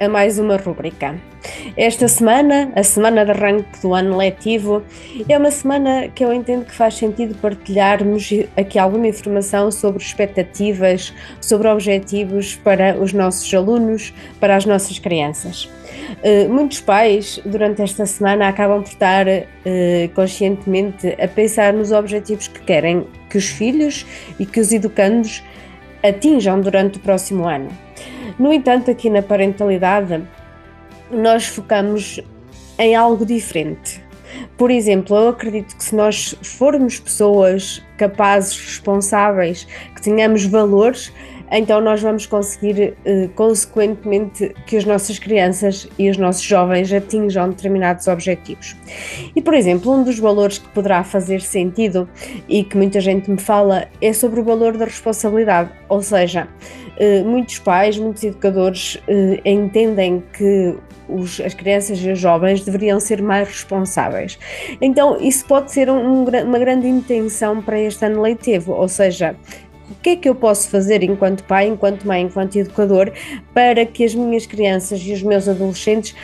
a mais uma rúbrica. Esta semana, a semana de arranque do ano letivo, é uma semana que eu entendo que faz sentido partilharmos aqui alguma informação sobre expectativas, sobre objetivos para os nossos alunos, para as nossas crianças. Uh, muitos pais, durante esta semana, acabam por estar uh, conscientemente a pensar nos objetivos que querem que os filhos e que os educandos atinjam durante o próximo ano. No entanto, aqui na parentalidade, nós focamos em algo diferente. Por exemplo, eu acredito que se nós formos pessoas capazes, responsáveis, que tenhamos valores, então nós vamos conseguir, eh, consequentemente, que as nossas crianças e os nossos jovens atinjam determinados objetivos. E, por exemplo, um dos valores que poderá fazer sentido e que muita gente me fala é sobre o valor da responsabilidade, ou seja, eh, muitos pais, muitos educadores eh, entendem que os, as crianças e os jovens deveriam ser mais responsáveis. Então, isso pode ser um, uma grande intenção para este ano letivo, ou seja, o que é que eu posso fazer enquanto pai, enquanto mãe, enquanto educador, para que as minhas crianças e os meus adolescentes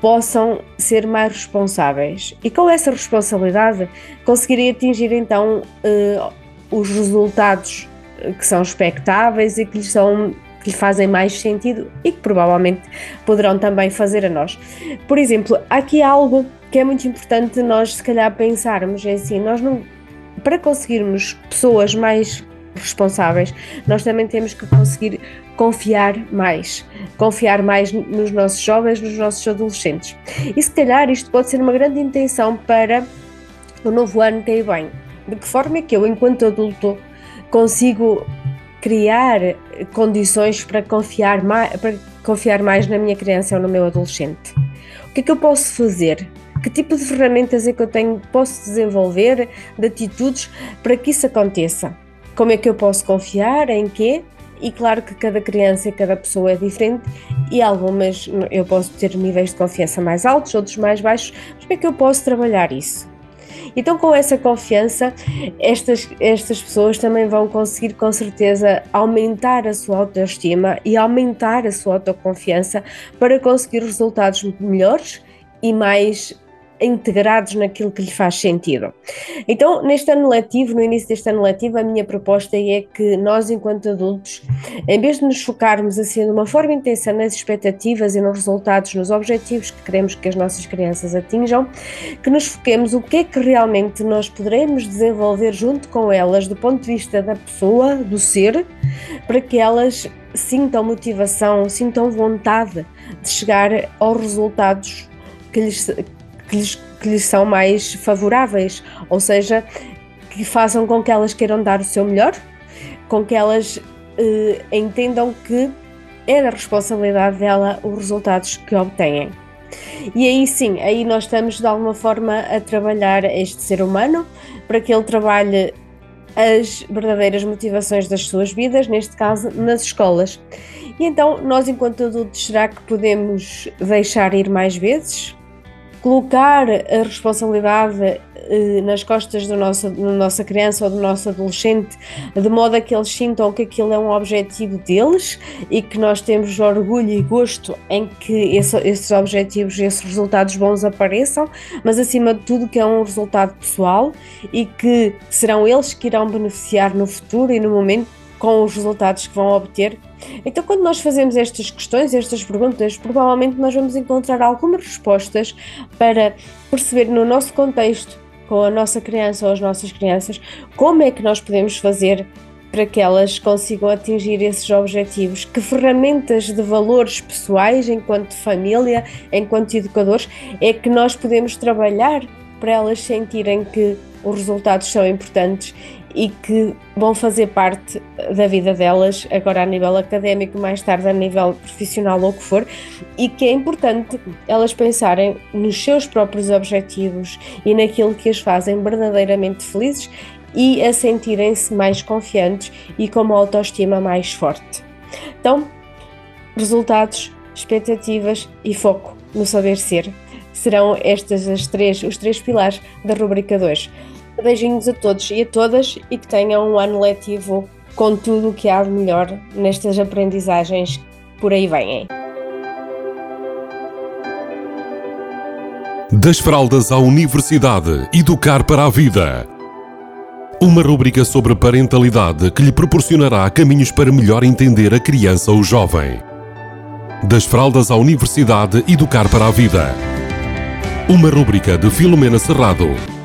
possam ser mais responsáveis. E com essa responsabilidade conseguirem atingir então uh, os resultados que são expectáveis e que lhes são que lhe fazem mais sentido e que provavelmente poderão também fazer a nós. Por exemplo, aqui há algo que é muito importante nós se calhar pensarmos, é assim, nós não para conseguirmos pessoas mais responsáveis, nós também temos que conseguir confiar mais, confiar mais nos nossos jovens, nos nossos adolescentes. E se calhar isto pode ser uma grande intenção para o novo ano aí vem. De que forma é que eu, enquanto adulto, consigo criar condições para confiar mais, para confiar mais na minha criança ou no meu adolescente? O que é que eu posso fazer? Que tipo de ferramentas é que eu tenho, posso desenvolver, de atitudes para que isso aconteça? Como é que eu posso confiar? Em quê? E claro que cada criança e cada pessoa é diferente e algumas eu posso ter níveis de confiança mais altos, outros mais baixos, mas como é que eu posso trabalhar isso? Então, com essa confiança, estas, estas pessoas também vão conseguir, com certeza, aumentar a sua autoestima e aumentar a sua autoconfiança para conseguir resultados melhores e mais integrados naquilo que lhe faz sentido. Então, neste ano letivo, no início deste ano letivo, a minha proposta é que nós, enquanto adultos, em vez de nos focarmos assim de uma forma intensa nas expectativas e nos resultados, nos objetivos que queremos que as nossas crianças atinjam, que nos foquemos o que é que realmente nós poderemos desenvolver junto com elas do ponto de vista da pessoa, do ser, para que elas sintam motivação, sintam vontade de chegar aos resultados que lhes, que lhes, que lhes são mais favoráveis, ou seja, que façam com que elas queiram dar o seu melhor, com que elas eh, entendam que é da responsabilidade dela os resultados que obtêm. E aí sim, aí nós estamos de alguma forma a trabalhar este ser humano para que ele trabalhe as verdadeiras motivações das suas vidas, neste caso nas escolas. E então, nós, enquanto adultos, será que podemos deixar ir mais vezes? Colocar a responsabilidade eh, nas costas da nossa, da nossa criança ou do nosso adolescente, de modo a que eles sintam que aquilo é um objetivo deles e que nós temos orgulho e gosto em que esse, esses objetivos, esses resultados bons apareçam, mas acima de tudo que é um resultado pessoal e que serão eles que irão beneficiar no futuro e no momento com os resultados que vão obter. Então, quando nós fazemos estas questões, estas perguntas, provavelmente nós vamos encontrar algumas respostas para perceber no nosso contexto, com a nossa criança ou as nossas crianças, como é que nós podemos fazer para que elas consigam atingir esses objetivos, que ferramentas de valores pessoais, enquanto família, enquanto educadores, é que nós podemos trabalhar para elas sentirem que os resultados são importantes e que vão fazer parte da vida delas, agora a nível académico, mais tarde a nível profissional ou o que for, e que é importante elas pensarem nos seus próprios objetivos e naquilo que as fazem verdadeiramente felizes e a sentirem-se mais confiantes e com uma autoestima mais forte. Então, resultados, expectativas e foco no saber ser serão estas as três, os três pilares da rubrica 2. Beijinhos a todos e a todas e que tenham um ano letivo com tudo o que há de melhor nestas aprendizagens que por aí vêm. Das fraldas à universidade, educar para a vida. Uma rúbrica sobre parentalidade que lhe proporcionará caminhos para melhor entender a criança ou jovem. Das fraldas à universidade, educar para a vida. Uma rúbrica de Filomena Serrado.